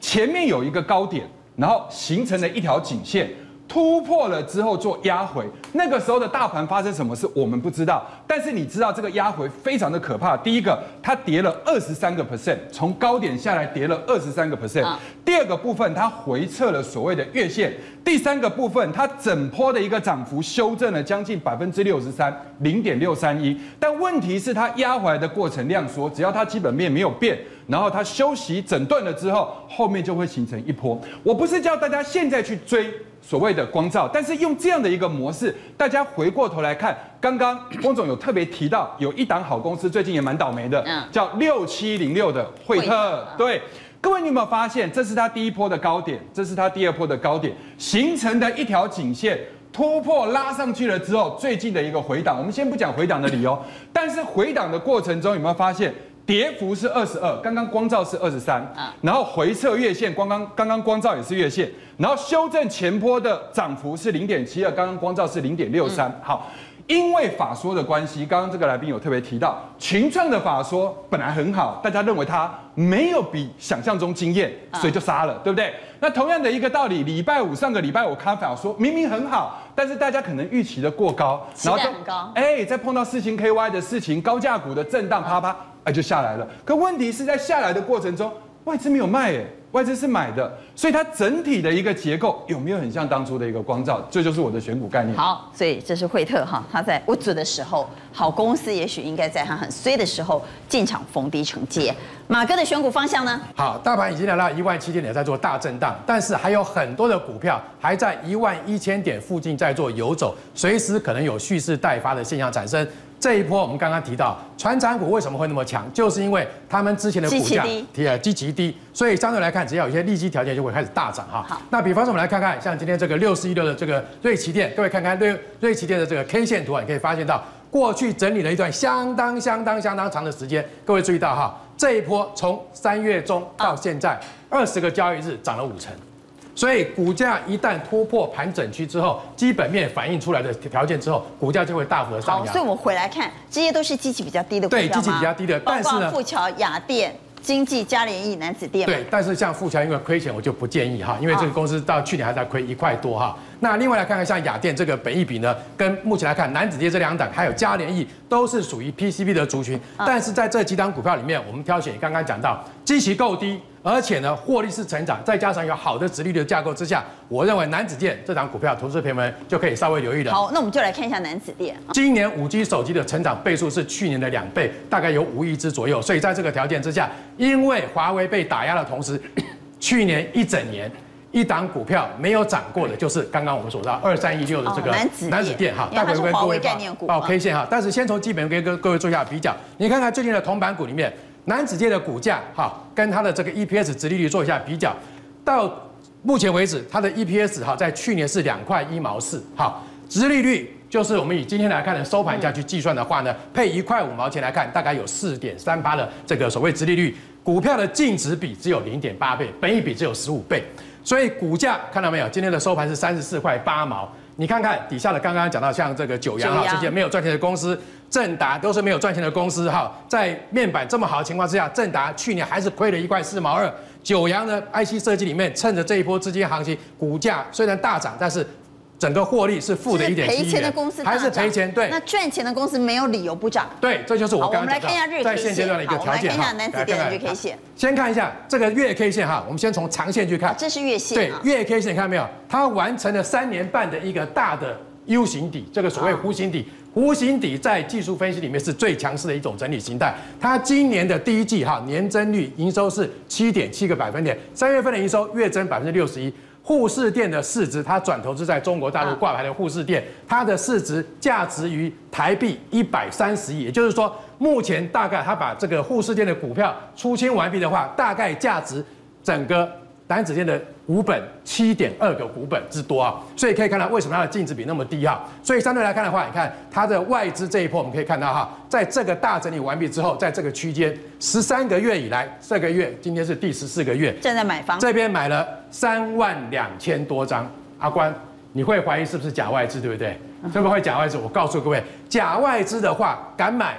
前面有一个高点，然后形成了一条颈线。突破了之后做压回，那个时候的大盘发生什么事我们不知道，但是你知道这个压回非常的可怕。第一个，它跌了二十三个 percent，从高点下来跌了二十三个 percent。第二个部分，它回撤了所谓的月线。第三个部分，它整波的一个涨幅修正了将近百分之六十三，零点六三一。但问题是它压回来的过程量缩，只要它基本面没有变，然后它休息整顿了之后，后面就会形成一波。我不是叫大家现在去追。所谓的光照，但是用这样的一个模式，大家回过头来看，刚刚翁总有特别提到，有一档好公司最近也蛮倒霉的，嗯，叫六七零六的惠特，对，各位你有没有发现，这是它第一波的高点，这是它第二波的高点形成的一条颈线突破拉上去了之后，最近的一个回档，我们先不讲回档的理由，但是回档的过程中有没有发现？跌幅是二十二，刚刚光照是二十三，然后回撤月线，刚刚刚刚光照也是月线，然后修正前坡的涨幅是零点七二，刚刚光照是零点六三。好，因为法说的关系，刚刚这个来宾有特别提到，群创的法说本来很好，大家认为它没有比想象中惊艳，所以就杀了，对不对？那同样的一个道理，礼拜五上个礼拜我看法说明明很好，但是大家可能预期的过高，然后就很高，哎，再碰到四星 KY 的事情，高价股的震荡啪啪。哎，就下来了。可问题是在下来的过程中，外资没有卖，哎，外资是买的，所以它整体的一个结构有没有很像当初的一个光照？这就是我的选股概念。好，所以这是惠特哈，他在不足的时候，好公司也许应该在他很衰的时候进场逢低承接。马哥的选股方向呢？好，大盘已经来到一万七千点，在做大震荡，但是还有很多的股票还在一万一千点附近在做游走，随时可能有蓄势待发的现象产生。这一波我们刚刚提到，传产股为什么会那么强？就是因为他们之前的股价提了极其低，所以相对来看，只要有一些利基条件，就会开始大涨哈。好，那比方说我们来看看，像今天这个六四一六的这个瑞奇电，各位看看瑞瑞奇电的这个 K 线图啊，你可以发现到过去整理了一段相当相当相当长的时间。各位注意到哈，这一波从三月中到现在二十个交易日涨了五成。所以股价一旦突破盘整区之后，基本面反映出来的条件之后，股价就会大幅的上扬。所以我们回来看，这些都是基期比较低的股票吗？对，基期比较低的，但是呢，富桥、雅电、经济、嘉联益、男子电。对，但是像富桥因为亏钱，我就不建议哈，因为这个公司到去年还在亏一块多哈。那另外来看看像雅电这个本益比呢，跟目前来看男子电这两档还有嘉联益都是属于 PCB 的族群，但是在这几档股票里面，我们挑选刚刚讲到基期够低。而且呢，获利是成长，再加上有好的殖利率的架构之下，我认为南子电这档股票，投资朋友们就可以稍微留意了。好，那我们就来看一下南子电。今年五 G 手机的成长倍数是去年的两倍，大概有五亿只左右。所以在这个条件之下，因为华为被打压的同时，去年一整年一档股票没有涨过的，就是刚刚我们所到二三一六的这个南子电哈。待会跟各位报 K 线哈。但是先从基本面跟各位做一下比较，你看看最近的铜板股里面。楠梓电的股价，哈，跟它的这个 EPS 值利率做一下比较，到目前为止，它的 EPS 哈，在去年是两块一毛四，好，值利率就是我们以今天来看的收盘价去计算的话呢，配一块五毛钱来看，大概有四点三八的这个所谓值利率，股票的净值比只有零点八倍，本益比只有十五倍，所以股价看到没有？今天的收盘是三十四块八毛。你看看底下的，刚刚讲到像这个九阳哈，这些没有赚钱的公司，正达都是没有赚钱的公司哈，在面板这么好的情况之下，正达去年还是亏了一块四毛二。九阳呢，IC 设计里面趁着这一波资金行情，股价虽然大涨，但是。整个获利是负的一点七亿元，赔钱的公司还是赔钱？对，那赚钱的公司没有理由不涨。对，这就是我刚刚讲的。我们来看一下日 K 线，在现阶段的一个条件哈。我们来看一下楠梓电的日 K 线。先看一下这个月 K 线哈，我们先从长线去看。这是月线。对，月 K 线你看到没有？它完成了三年半的一个大的 U 型底，这个所谓弧形底。弧形底在技术分析里面是最强势的一种整理形态。它今年的第一季哈年增率营收是七点七个百分点，三月份的营收月增百分之六十一。富士电的市值，它转投资在中国大陆挂牌的富士电，它的市值价值于台币一百三十亿，也就是说，目前大概它把这个富士电的股票出清完毕的话，大概价值整个。楠梓电的股本七点二个股本之多啊，所以可以看到为什么它的净值比那么低哈。所以相对来看的话，你看它的外资这一波，我们可以看到哈，在这个大整理完毕之后，在这个区间十三个月以来，这个月今天是第十四个月，正在买房，这边买了三万两千多张。阿关你会怀疑是不是假外资，对不对？会不会假外资？我告诉各位，假外资的话敢买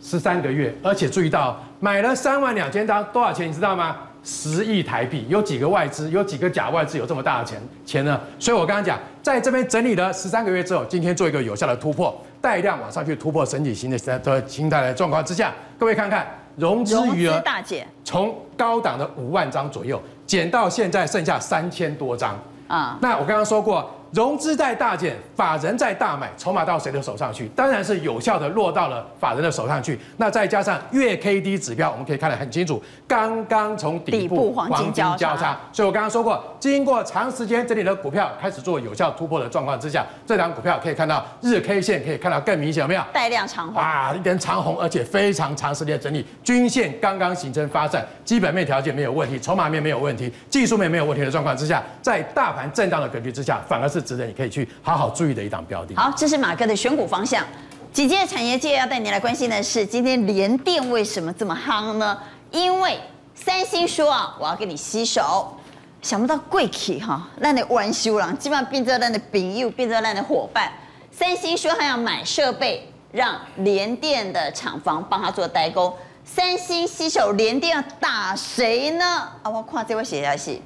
十三个月，而且注意到买了三万两千张，多少钱你知道吗？十亿台币。有几个外资，有几个假外资有这么大的钱钱呢？所以我刚刚讲，在这边整理了十三个月之后，今天做一个有效的突破，带量往上去突破整体型的的形态的状况之下，各位看看融资余额大减，从高档的五万张左右减到现在剩下三千多张。啊，那我刚刚说过。融资在大减，法人在大买，筹码到谁的手上去？当然是有效的落到了法人的手上去。那再加上月 K D 指标，我们可以看得很清楚，刚刚从底部黄金交叉。所以我刚刚说过，经过长时间整理的股票开始做有效突破的状况之下，这档股票可以看到日 K 线可以看到更明显，有没有？带量长红啊，一根长红，而且非常长时间的整理，均线刚刚形成发散，基本面条件没有问题，筹码面没有问题，技术面没有问题的状况之下，在大盘震荡的格局之下，反而是。值得你可以去好好注意的一档标的。好，这是马哥的选股方向。紧接着产业界要带你来关心的是，今天联电为什么这么夯呢？因为三星说啊，我要跟你携手。想不到贵企哈，让你玩修了，基本上变成让你朋友，变成让你伙伴。三星说他要买设备，让联电的厂房帮他做代工。三星携手联电要打谁呢？啊，我看这位写下去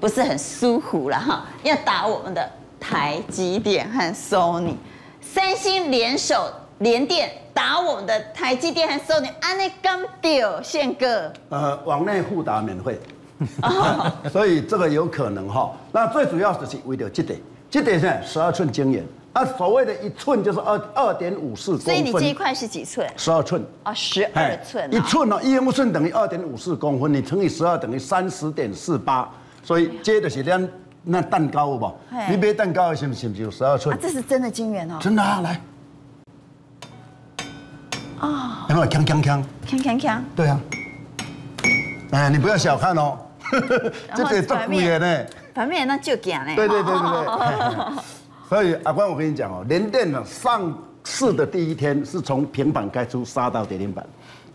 不是很舒服了哈，要打我们的。台积电和 Sony，三星联手联电打我们的台积电和 Sony，安内刚丢宪哥，呃，网内互打免费，所以这个有可能哈。那最主要的是为了这点，这点是十二寸晶圆，那所谓的一寸就是二二点五四公分，所以你这一块是几寸？十二寸。啊，十二寸，一寸哦，一英寸等于二点五四公分，你乘以十二等于三十点四八，所以接的是两。那蛋糕不？你买蛋糕是不是有十二寸？这是真的金圆哦。真的啊，来。啊。有没有锵锵锵？锵锵锵。对啊。哎，你不要小看哦。这得做贵的呢。反面那就假呢。对对对对对。所以阿关，我跟你讲哦，联电呢上市的第一天是从平板开出杀到跌停板。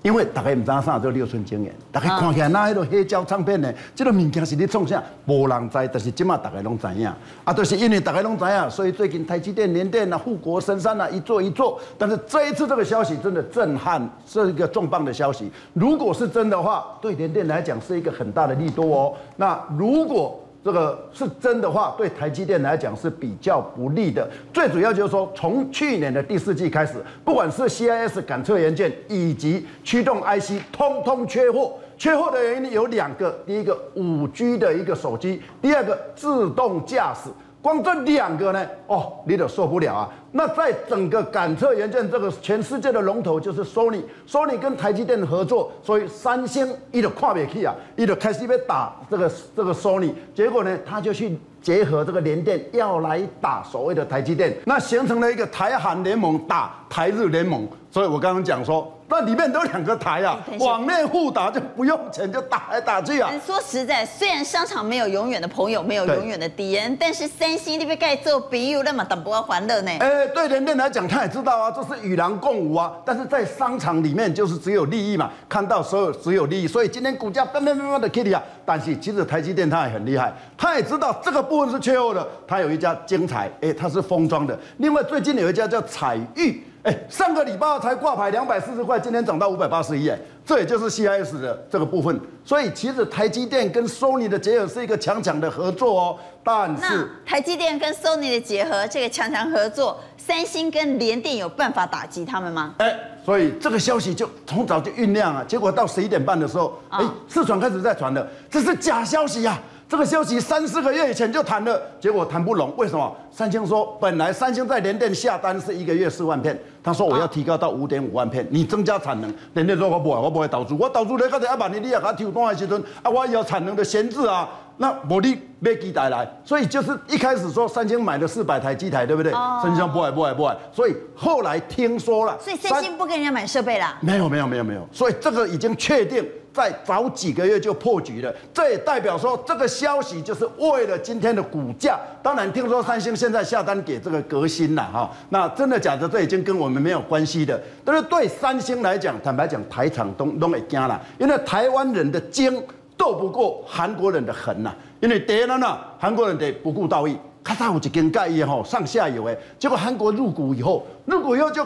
因为大家唔知道啥叫六寸经验，大家看起来那迄个黑胶唱片呢，这个物件是你创啥，无人知，但是今嘛大家拢知影，啊，就是因为大家拢知影，所以最近台积电、联电啊、护国神山啊，一座一座。但是这一次这个消息真的震撼，是一个重磅的消息。如果是真的话，对联电来讲是一个很大的利多哦。那如果这个是真的话，对台积电来讲是比较不利的。最主要就是说，从去年的第四季开始，不管是 CIS 感测元件以及驱动 IC，通通缺货。缺货的原因有两个：第一个五 G 的一个手机，第二个自动驾驶。光这两个呢，哦，你都受不了啊！那在整个感测元件这个全世界的龙头就是 Sony，Sony 跟台积电合作，所以三星一的跨别去啊，一的开始被打这个这个 Sony，结果呢，他就去结合这个联电要来打所谓的台积电，那形成了一个台韩联盟打台日联盟，所以我刚刚讲说。那里面都两个台啊，网内互打就不用钱，就打来打去啊。说实在，虽然商场没有永远的朋友，没有永远的敌人，但是三星你被盖做比喻，那么等不要欢乐呢？哎，对联电来讲，他也知道啊，这是与狼共舞啊。但是在商场里面就是只有利益嘛，看到所有只有利益，所以今天股价慢慢慢慢的 Kitty 啊。但是其实台积电它也很厉害，它也知道这个部分是缺货的，它有一家精彩，哎，它是封装的。另外最近有一家叫彩玉。哎，上个礼拜才挂牌两百四十块，今天涨到五百八十一，哎，这也就是 CIS 的这个部分。所以其实台积电跟 Sony 的结合是一个强强的合作哦。但是台积电跟 Sony 的结合，这个强强合作，三星跟联电有办法打击他们吗？哎，所以这个消息就从早就酝酿啊，结果到十一点半的时候，哎，市场开始在传了，这是假消息呀。这个消息三四个月以前就谈了，结果谈不拢。为什么？三星说，本来三星在联电下单是一个月四万片，他说我要提高到五点五万片，你增加产能。联电说我不会，我不会导出，我导出来刚才阿板尼利亚他提单的时阵，啊，我有产能的闲置啊，那我你没机台来，所以就是一开始说三星买了四百台机台，对不对？三星不会不会不会，所以后来听说了，所以三星不跟人家买设备了？没有没有没有没有，所以这个已经确定。在早几个月就破局了，这也代表说这个消息就是为了今天的股价。当然，听说三星现在下单给这个革新了哈，那真的假的？这已经跟我们没有关系的。但是对三星来讲，坦白讲，台厂都都会惊了，因为台湾人的精斗不过韩国人的狠呐。因为第一呢，韩国人得不顾道义。咔嚓有一根盖伊吼上下游哎，结果韩国入股以后，入股以后就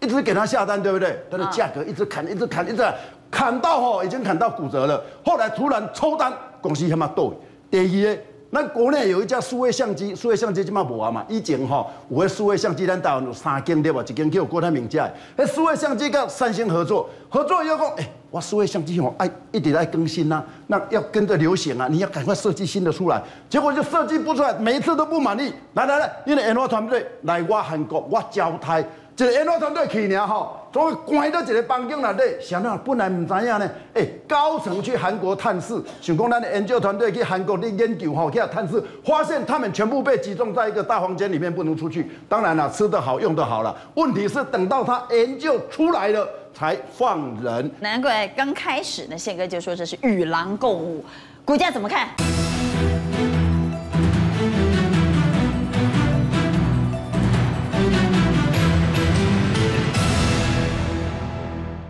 一直给他下单，对不对？他的价格一直砍，一直砍，一直砍砍到吼已经砍到骨折了。后来突然抽单，公司他妈倒。第二个，那国内有一家数位相机，数位相机即马无啊嘛，以前吼有个数位相机，咱台湾有三间对吧？一间叫郭台铭家，那数位相机跟三星合作，合作以后讲，哎，我数位相机吼爱一直在更新呐、那要跟着流行啊，你要赶快设计新的出来，结果就设计不出来，每一次都不满意。来来来，你的研发团队来我韩国，我交代。这个研究团队去年哈，总关到一个房间内底，想到本来唔知影呢，哎，高层去韩国探视，想讲咱的研究团队去韩国的研究哈，去探视，发现他们全部被集中在一个大房间里面，不能出去。当然了，吃得好，用得好了，问题是等到他研究出来了才放人。难怪刚开始呢，宪哥就说这是与狼共舞，股价怎么看？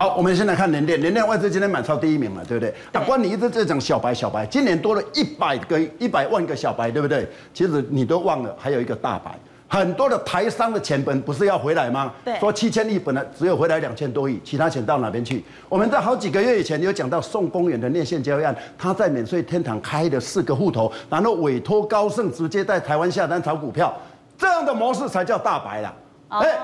好，我们先来看联电，联电外资今天买超第一名嘛，对不对？啊，关你一直在讲小白小白，今年多了一百个一百万个小白，对不对？其实你都忘了，还有一个大白，很多的台商的钱本不是要回来吗？对，说七千亿本来只有回来两千多亿，其他钱到哪边去？我们在好几个月以前有讲到宋公园的内线交易案，他在免税天堂开的四个户头，然后委托高盛直接在台湾下单炒股票，这样的模式才叫大白啦。哎、欸，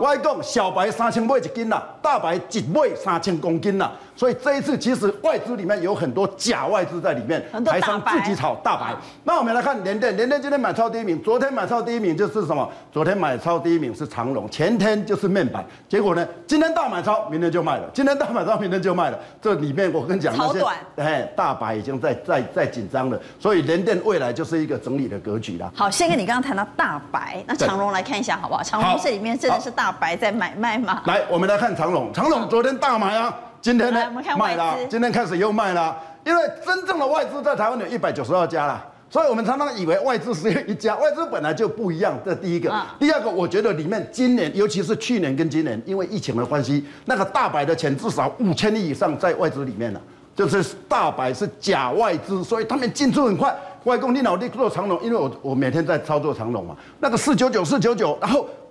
我讲小白三千买一斤啦，大白一买三千公斤啦。所以这一次其实外资里面有很多假外资在里面，台商自己炒大白。那我们来看联电，联电今天买超第一名，昨天买超第一名就是什么？昨天买超第一名是长荣，前天就是面板。结果呢，今天大买超，明天就卖了；今天大买超，明天就卖了。这里面我跟你讲，那些哎大白已经在在在紧张了。所以联电未来就是一个整理的格局啦。好，先跟你刚刚谈到大白，那长荣来看一下好不好？长荣这里面真的是大白在买卖吗？来，我们来看长荣，长荣昨天大买啊。今天呢，卖了，今天开始又卖了，因为真正的外资在台湾有一百九十二家了，所以我们常常以为外资是一家，外资本来就不一样。这第一个，第二个，我觉得里面今年，尤其是去年跟今年，因为疫情的关系，那个大白的钱至少五千亿以上在外资里面了，就是大白是假外资，所以他们进出很快。外公，你脑力做长龙，因为我我每天在操作长龙嘛，那个四九九四九九，然后他。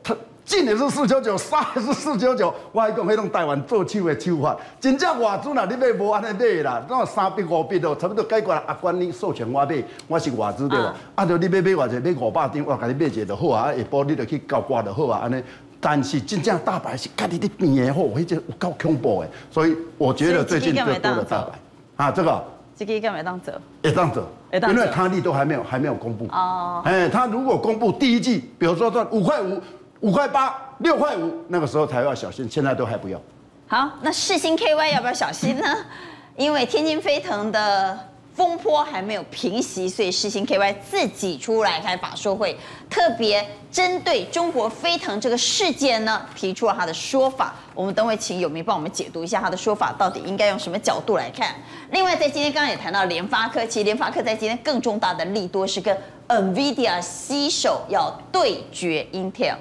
进的是四九九，杀的是四九九。我还讲迄种台湾做手的手法，真正外资啦，你买无安尼买啦，那三笔五笔哦，差不多解决了。阿关你授权我买，我是外资对吧？啊，就你买买偌济，买五百张，我给你买一个就好啊。下晡你就去交挂就好啊，安尼。但是真正大白是家己的变的好，迄只有够恐怖的。所以我觉得最近最多的大白啊，这个这个干嘛当走？也当走，因为他利都还没有还没有公布哦。哎，他如果公布第一季，比如说赚五块五。五块八、六块五，那个时候才要小心，现在都还不要。好，那世星 KY 要不要小心呢？因为天津飞腾的风波还没有平息，所以世星 KY 自己出来开法说会，特别针对中国飞腾这个事件呢，提出了他的说法。我们等会请有明帮我们解读一下他的说法，到底应该用什么角度来看。另外，在今天刚刚也谈到联发科，其实联发科在今天更重大的利多是跟 NVIDIA 携手要对决 Intel。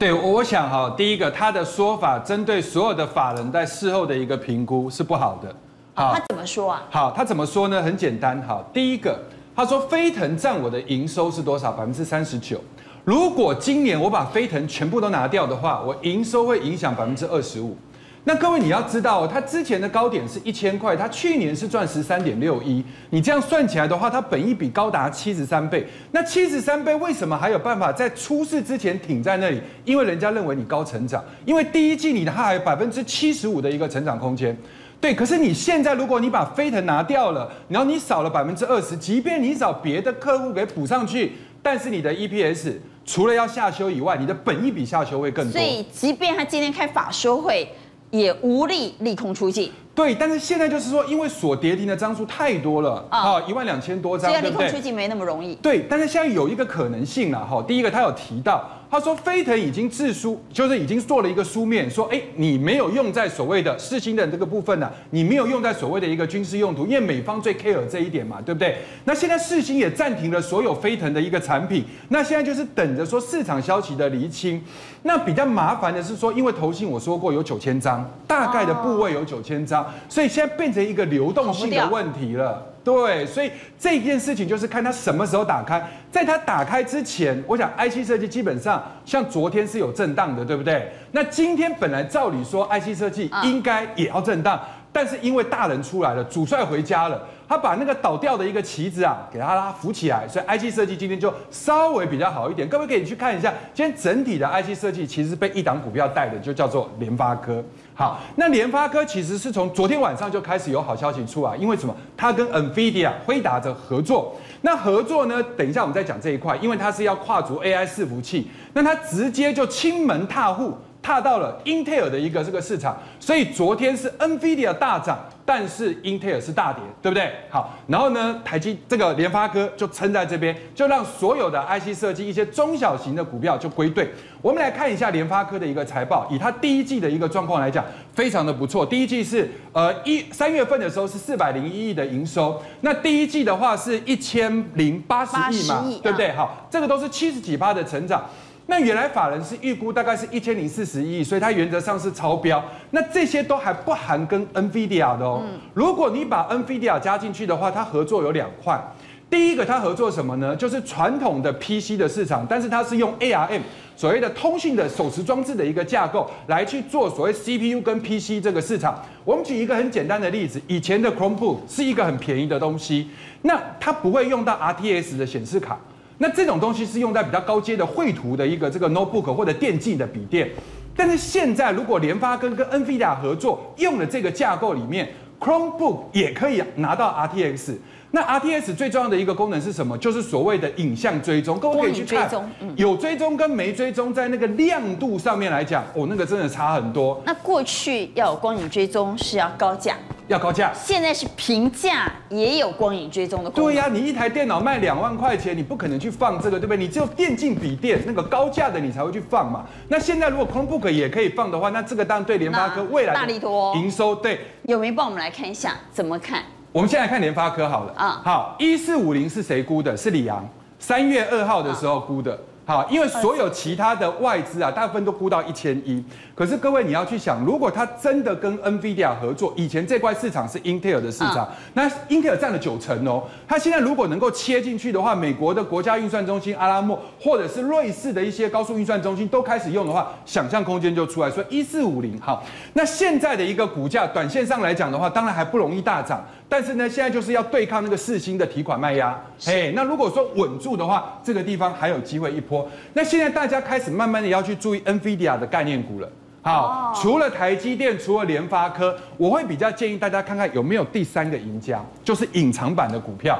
对，我想哈，第一个他的说法针对所有的法人在事后的一个评估是不好的。好，他怎么说啊？好，他怎么说呢？很简单，哈，第一个他说飞腾占我的营收是多少？百分之三十九。如果今年我把飞腾全部都拿掉的话，我营收会影响百分之二十五。那各位你要知道，它之前的高点是一千块，它去年是赚十三点六一，你这样算起来的话，它本益比高达七十三倍。那七十三倍为什么还有办法在出事之前挺在那里？因为人家认为你高成长，因为第一季你的它还有百分之七十五的一个成长空间。对，可是你现在如果你把飞腾拿掉了，然后你少了百分之二十，即便你找别的客户给补上去，但是你的 EPS 除了要下修以外，你的本益比下修会更多。所以，即便他今天开法说会。也无力利空出尽。对，但是现在就是说，因为所跌停的张数太多了啊，一万两千多张，所以利空出尽没那么容易。对，但是现在有一个可能性了哈。第一个，他有提到，他说飞腾已经自书，就是已经做了一个书面，说，哎，你没有用在所谓的世芯的这个部分呢，你没有用在所谓的一个军事用途，因为美方最 care 这一点嘛，对不对？那现在世星也暂停了所有飞腾的一个产品，那现在就是等着说市场消息的厘清。那比较麻烦的是说，因为投信我说过有九千张，大概的部位有九千张，所以现在变成一个流动性的问题了。对，所以这件事情就是看它什么时候打开。在它打开之前，我想 IC 设计基本上像昨天是有震荡的，对不对？那今天本来照理说 IC 设计应该也要震荡，但是因为大人出来了，主帅回家了。他把那个倒掉的一个旗子啊，给它拉扶起来，所以 IC 设计今天就稍微比较好一点。各位可以去看一下，今天整体的 IC 设计其实是被一档股票带的，就叫做联发科。好，那联发科其实是从昨天晚上就开始有好消息出来，因为什么？它跟 NVIDIA 辉达着合作。那合作呢？等一下我们再讲这一块，因为它是要跨足 AI 伺服器，那它直接就亲门踏户。踏到了 Intel 的一个这个市场，所以昨天是 NVIDIA 大涨，但是英特尔是大跌，对不对？好，然后呢，台积这个联发科就撑在这边，就让所有的 IC 设计一些中小型的股票就归队。我们来看一下联发科的一个财报，以它第一季的一个状况来讲，非常的不错。第一季是呃一三月份的时候是四百零一亿的营收，那第一季的话是一千零八十亿嘛，对不对？好，这个都是七十几趴的成长。那原来法人是预估大概是一千零四十亿，所以它原则上是超标。那这些都还不含跟 NVIDIA 的哦。如果你把 NVIDIA 加进去的话，它合作有两块。第一个，它合作什么呢？就是传统的 PC 的市场，但是它是用 ARM 所谓的通讯的手持装置的一个架构来去做所谓 CPU 跟 PC 这个市场。我们举一个很简单的例子，以前的 Chromebook 是一个很便宜的东西，那它不会用到 RTS 的显示卡。那这种东西是用在比较高阶的绘图的一个这个 notebook 或者电竞的笔电，但是现在如果联发科跟 NVIDIA 合作，用了这个架构里面，Chromebook 也可以拿到 RTX。那 RTS 最重要的一个功能是什么？就是所谓的影像追踪，各位可以去看，有追踪跟没追踪，在那个亮度上面来讲，哦，那个真的差很多。那过去要有光影追踪是要高价，要高价。现在是平价也有光影追踪的功能。对呀，你一台电脑卖两万块钱，你不可能去放这个，对不对？你只有电竞笔电那个高价的你才会去放嘛。那现在如果 Chromebook 也可以放的话，那这个当然对联发科未来大力多营收对。有没有帮我们来看一下怎么看？我们先来看联发科好了啊，好，一四五零是谁估的？是李昂，三月二号的时候估的。好，因为所有其他的外资啊，大部分都估到一千一。可是各位你要去想，如果他真的跟 NVIDIA 合作，以前这块市场是 Intel 的市场，那 Intel 占了九成哦。他现在如果能够切进去的话，美国的国家运算中心阿拉莫，或者是瑞士的一些高速运算中心都开始用的话，想象空间就出来。所以一四五零好，那现在的一个股价，短线上来讲的话，当然还不容易大涨。但是呢，现在就是要对抗那个四星的提款卖压，哎，那如果说稳住的话，这个地方还有机会一波。那现在大家开始慢慢的要去注意 NVIDIA 的概念股了。好，除了台积电，除了联发科，我会比较建议大家看看有没有第三个赢家，就是隐藏版的股票。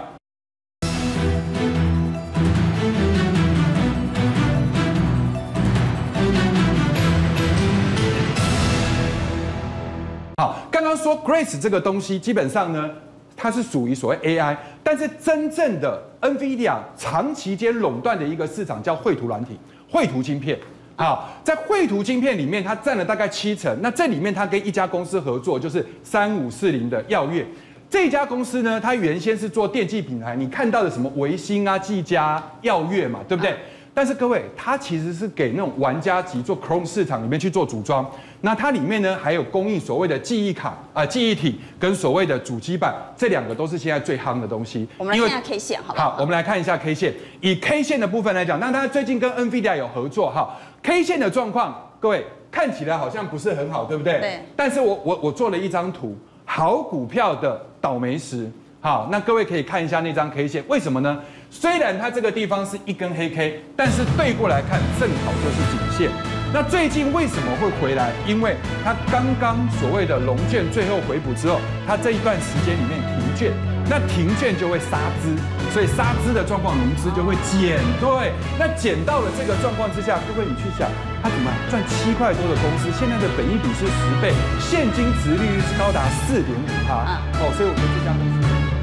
刚说 Grace 这个东西，基本上呢，它是属于所谓 AI，但是真正的 NVIDIA 长期间垄断的一个市场叫绘图软体、绘图晶片。好，在绘图晶片里面，它占了大概七成。那这里面它跟一家公司合作，就是三五四零的耀月。这家公司呢，它原先是做电器品牌，你看到的什么维星啊、技嘉、耀月嘛，对不对？但是各位，它其实是给那种玩家级做 Chrome 市场里面去做组装。那它里面呢，还有供应所谓的记忆卡啊、呃、记忆体跟所谓的主机板，这两个都是现在最夯的东西。我们来看一下 K 线，好不好？好，我们来看一下 K 线。以 K 线的部分来讲，那它最近跟 NVIDIA 有合作哈。K 线的状况，各位看起来好像不是很好，对不对？对。但是我我我做了一张图，好股票的倒霉时。好，那各位可以看一下那张 K 线，为什么呢？虽然它这个地方是一根黑 K，但是对过来看正好就是颈线。那最近为什么会回来？因为它刚刚所谓的龙卷最后回补之后，它这一段时间里面停卷，那停卷就会杀资，所以杀资的状况融资就会减。对，那减到了这个状况之下，各位你去想，它怎么赚七块多的公司，现在的本益比是十倍，现金值利率是高达四点五趴。哦，所以我觉得这家公司。